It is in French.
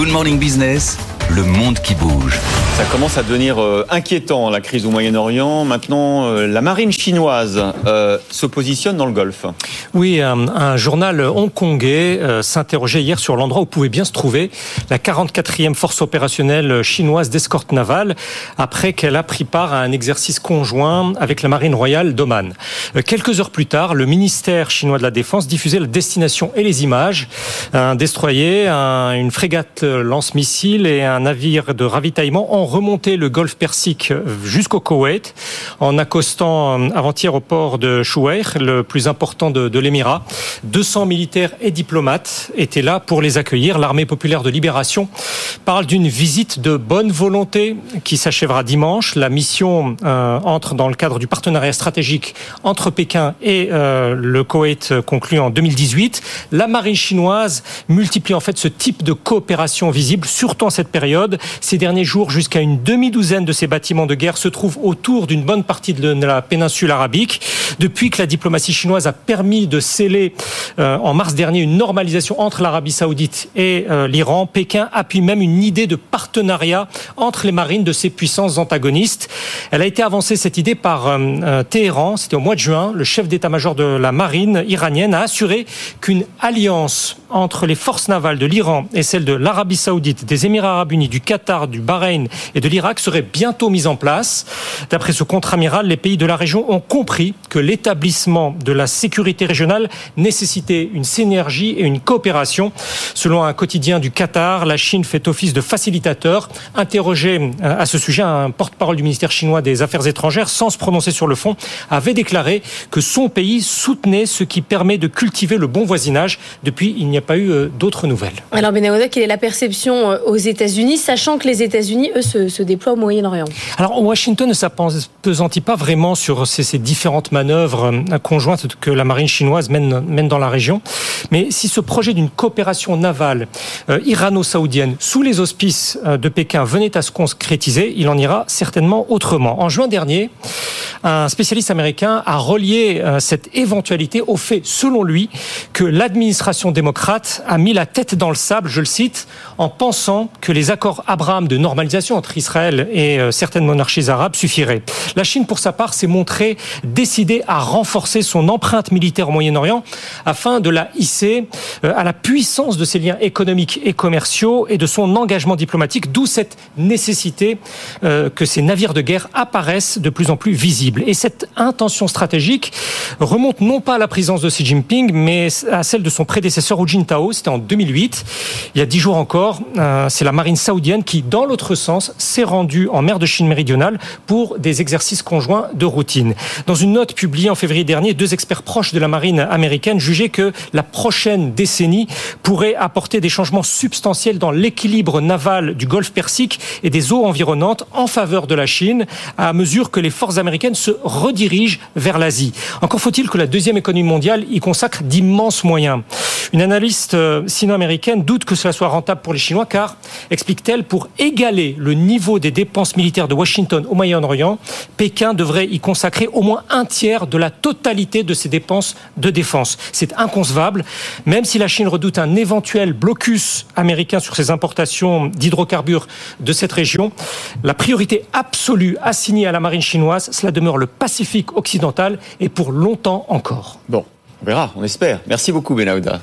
Good Morning Business, le monde qui bouge. Ça commence à devenir euh, inquiétant, la crise au Moyen-Orient. Maintenant, euh, la marine chinoise euh, se positionne dans le Golfe. Oui, un, un journal hongkongais euh, s'interrogeait hier sur l'endroit où pouvait bien se trouver la 44e force opérationnelle chinoise d'escorte navale après qu'elle a pris part à un exercice conjoint avec la marine royale d'Oman. Euh, quelques heures plus tard, le ministère chinois de la Défense diffusait la destination et les images. Un destroyer, un- une frégate lance-missiles et un navire de ravitaillement ont remonté le golfe Persique jusqu'au Koweït en accostant euh, avant-hier au port de Chouair, le plus important de, l'Émirat. 200 militaires et diplomates étaient là pour les accueillir. L'armée populaire de libération parle d'une visite de bonne volonté qui s'achèvera dimanche. La mission euh, entre dans le cadre du partenariat stratégique entre Pékin et euh, le Koweït euh, conclu en 2018. La marine chinoise multiplie en fait ce type de coopération visible, surtout en cette période. Ces derniers jours, jusqu'à une demi-douzaine de ces bâtiments de guerre se trouvent autour d'une bonne partie de la péninsule arabique. Depuis que la diplomatie chinoise a permis de sceller euh, en mars dernier une normalisation entre l'Arabie saoudite et euh, l'Iran, Pékin appuie même une idée de partenariat entre les marines de ces puissances antagonistes. Elle a été avancée cette idée par euh, euh, Téhéran, c'était au mois de juin. Le chef d'état-major de la marine iranienne a assuré qu'une alliance entre les forces navales de l'Iran et celles de l'Arabie saoudite, des Émirats arabes unis, du Qatar, du Bahreïn et de l'Irak serait bientôt mise en place. D'après ce contre-amiral, les pays de la région ont compris que l'établissement de la sécurité régionale nécessitait une synergie et une coopération. Selon un quotidien du Qatar, la Chine fait office de facilitateur. Interrogé euh, à ce sujet, un porte-parole du ministère chinois des Affaires étrangères, sans se prononcer sur le fond, avait déclaré que son pays soutenait ce qui permet de cultiver le bon voisinage. Depuis, il n'y a pas eu euh, d'autres nouvelles. Alors Benahouda, quelle est la perception euh, aux États-Unis, sachant que les États-Unis, eux, se, se déploient au Moyen-Orient? Alors Washington ne s'appesantit pas vraiment sur ces, ces différentes manœuvres euh, conjointes que la marine chinoise mène, mène dans la région. Mais si ce projet d'une coopération navale euh, irano-saoudienne sous les auspices euh, de Pékin venait à se concrétiser, il en ira certainement autrement. En juin dernier, un spécialiste américain a relié euh, cette éventualité au fait, selon lui, que l'administration démocrate a mis la tête dans le sable, je le cite, en pensant que les accords Abraham de normalisation entre Israël et certaines monarchies arabes suffiraient. La Chine, pour sa part, s'est montrée décidée à renforcer son empreinte militaire au Moyen-Orient afin de la hisser euh, à la puissance de ses liens économiques et commerciaux et de son engagement diplomatique, d'où cette nécessité euh, que ces navires de guerre apparaissent de plus en plus visibles. Et cette intention stratégique remonte non pas à la présence de Xi Jinping, mais à celle de son prédécesseur Hu Jintao, c'était en 2008. Il y a dix jours encore, euh, c'est la marine saoudienne qui, dans l'autre sens, s'est rendue en mer de Chine méridionale pour des exercices conjoints de routine. Dans une note publiée en février dernier, deux experts proches de la marine américaine jugeaient que la prochaine décennie pourrait apporter des changements substantiels dans l'équilibre naval du Golfe Persique et des eaux environnantes en faveur de la Chine, à mesure que les forces américaines se redirigent vers l'Asie. Encore faut-il que la deuxième économie mondiale y consacre d'immenses moyens. Une analyste euh, sino-américaine doute que cela soit rentable pour les Chinois car, explique-t-elle, pour égaler le niveau des dépenses militaires de Washington au Moyen-Orient, Pékin devrait y consacrer au moins un tiers de la totalité de ses dépenses de défense. C'est inconcevable, même si la Chine redoute un éventuel blocus américain sur ses importations d'hydrocarbures de cette région. La priorité absolue assignée à la marine chinoise, cela demeure le Pacifique occidental et pour longtemps encore. Bon, on verra, on espère. Merci beaucoup, Benahouda.